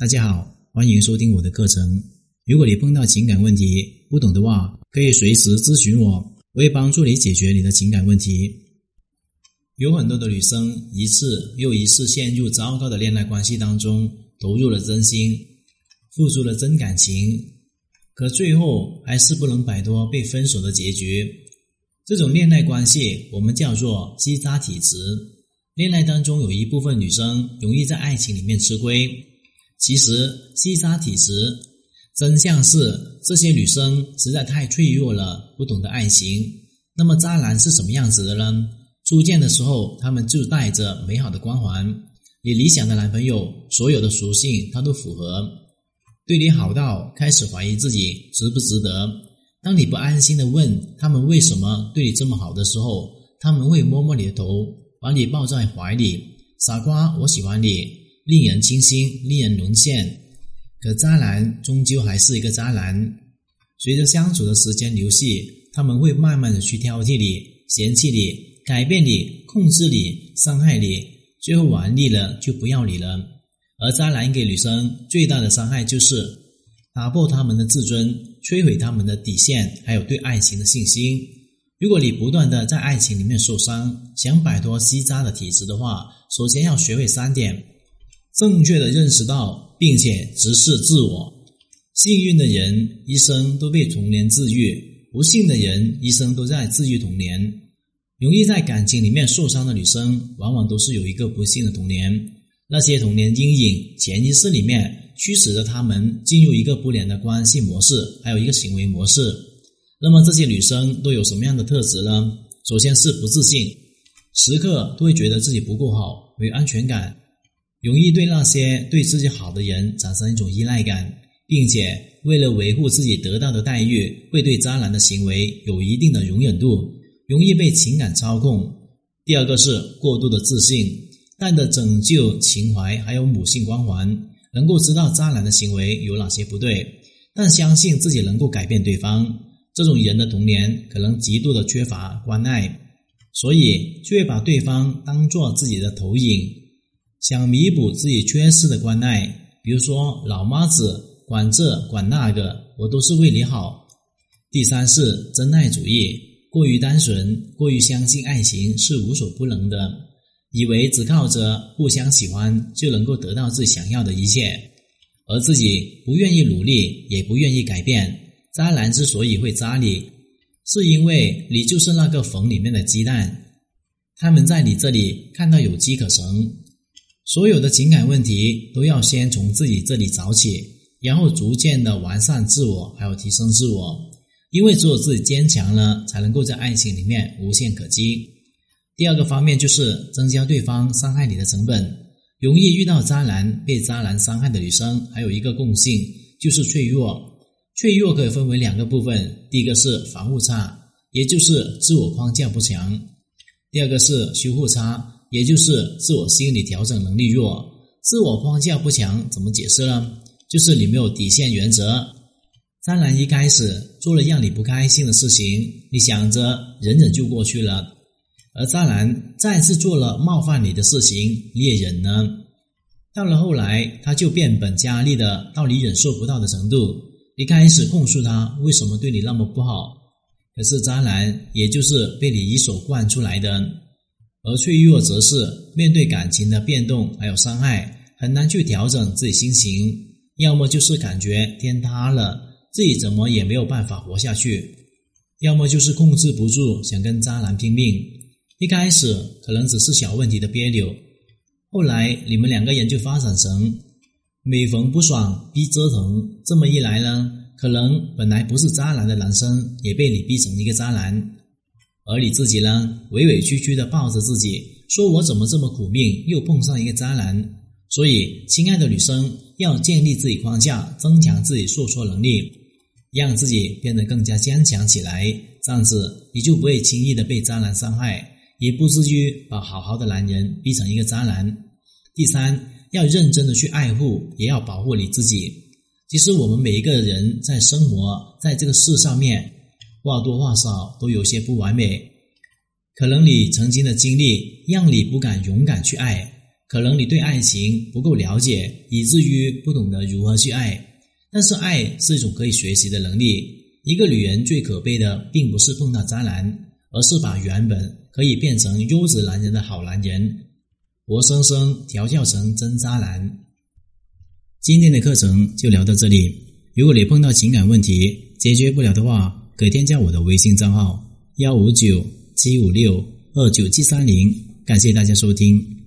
大家好，欢迎收听我的课程。如果你碰到情感问题不懂的话，可以随时咨询我，我会帮助你解决你的情感问题。有很多的女生一次又一次陷入糟糕的恋爱关系当中，投入了真心，付出了真感情，可最后还是不能摆脱被分手的结局。这种恋爱关系我们叫做“积渣体质”。恋爱当中有一部分女生容易在爱情里面吃亏，其实积渣体质真相是这些女生实在太脆弱了，不懂得爱情。那么渣男是什么样子的呢？初见的时候，他们就带着美好的光环，你理想的男朋友所有的属性他都符合，对你好到开始怀疑自己值不值得。当你不安心的问他们为什么对你这么好的时候，他们会摸摸你的头，把你抱在怀里。傻瓜，我喜欢你，令人倾心，令人沦陷。可渣男终究还是一个渣男。随着相处的时间流逝，他们会慢慢的去挑剔你、嫌弃你、改变你、控制你、伤害你，最后玩腻了就不要你了。而渣男给女生最大的伤害就是打破他们的自尊。摧毁他们的底线，还有对爱情的信心。如果你不断的在爱情里面受伤，想摆脱吸渣的体质的话，首先要学会三点：正确的认识到，并且直视自我。幸运的人一生都被童年治愈，不幸的人一生都在治愈童年。容易在感情里面受伤的女生，往往都是有一个不幸的童年。那些童年阴影，潜意识里面。驱使着他们进入一个不良的关系模式，还有一个行为模式。那么这些女生都有什么样的特质呢？首先是不自信，时刻都会觉得自己不够好，没有安全感，容易对那些对自己好的人产生一种依赖感，并且为了维护自己得到的待遇，会对渣男的行为有一定的容忍度，容易被情感操控。第二个是过度的自信，带着拯救情怀，还有母性光环。能够知道渣男的行为有哪些不对，但相信自己能够改变对方。这种人的童年可能极度的缺乏关爱，所以就会把对方当做自己的投影，想弥补自己缺失的关爱。比如说，老妈子管这管那个，我都是为你好。第三是真爱主义，过于单纯，过于相信爱情是无所不能的。以为只靠着互相喜欢就能够得到自己想要的一切，而自己不愿意努力，也不愿意改变。渣男之所以会渣你，是因为你就是那个缝里面的鸡蛋，他们在你这里看到有机可乘。所有的情感问题都要先从自己这里找起，然后逐渐的完善自我，还有提升自我。因为只有自己坚强了，才能够在爱情里面无限可击。第二个方面就是增加对方伤害你的成本。容易遇到渣男、被渣男伤害的女生，还有一个共性就是脆弱。脆弱可以分为两个部分：第一个是防护差，也就是自我框架不强；第二个是修护差，也就是自我心理调整能力弱。自我框架不强怎么解释呢？就是你没有底线原则。渣男一开始做了让你不开心的事情，你想着忍忍就过去了。而渣男再次做了冒犯你的事情，你也忍呢。到了后来，他就变本加厉的到你忍受不到的程度。你开始控诉他为什么对你那么不好，可是渣男也就是被你一手惯出来的。而脆弱则是面对感情的变动还有伤害，很难去调整自己心情，要么就是感觉天塌了，自己怎么也没有办法活下去；要么就是控制不住，想跟渣男拼命。一开始可能只是小问题的别扭，后来你们两个人就发展成每逢不爽逼折腾。这么一来呢，可能本来不是渣男的男生也被你逼成一个渣男，而你自己呢，委委屈屈的抱着自己，说我怎么这么苦命，又碰上一个渣男。所以，亲爱的女生要建立自己框架，增强自己受挫能力，让自己变得更加坚强起来，这样子你就不会轻易的被渣男伤害。也不至于把好好的男人逼成一个渣男。第三，要认真的去爱护，也要保护你自己。其实我们每一个人在生活在这个世上面，或多或少都有些不完美。可能你曾经的经历让你不敢勇敢去爱，可能你对爱情不够了解，以至于不懂得如何去爱。但是爱是一种可以学习的能力。一个女人最可悲的，并不是碰到渣男，而是把原本可以变成优质男人的好男人，活生生调教成真渣男。今天的课程就聊到这里。如果你碰到情感问题解决不了的话，可添加我的微信账号幺五九七五六二九七三零。感谢大家收听。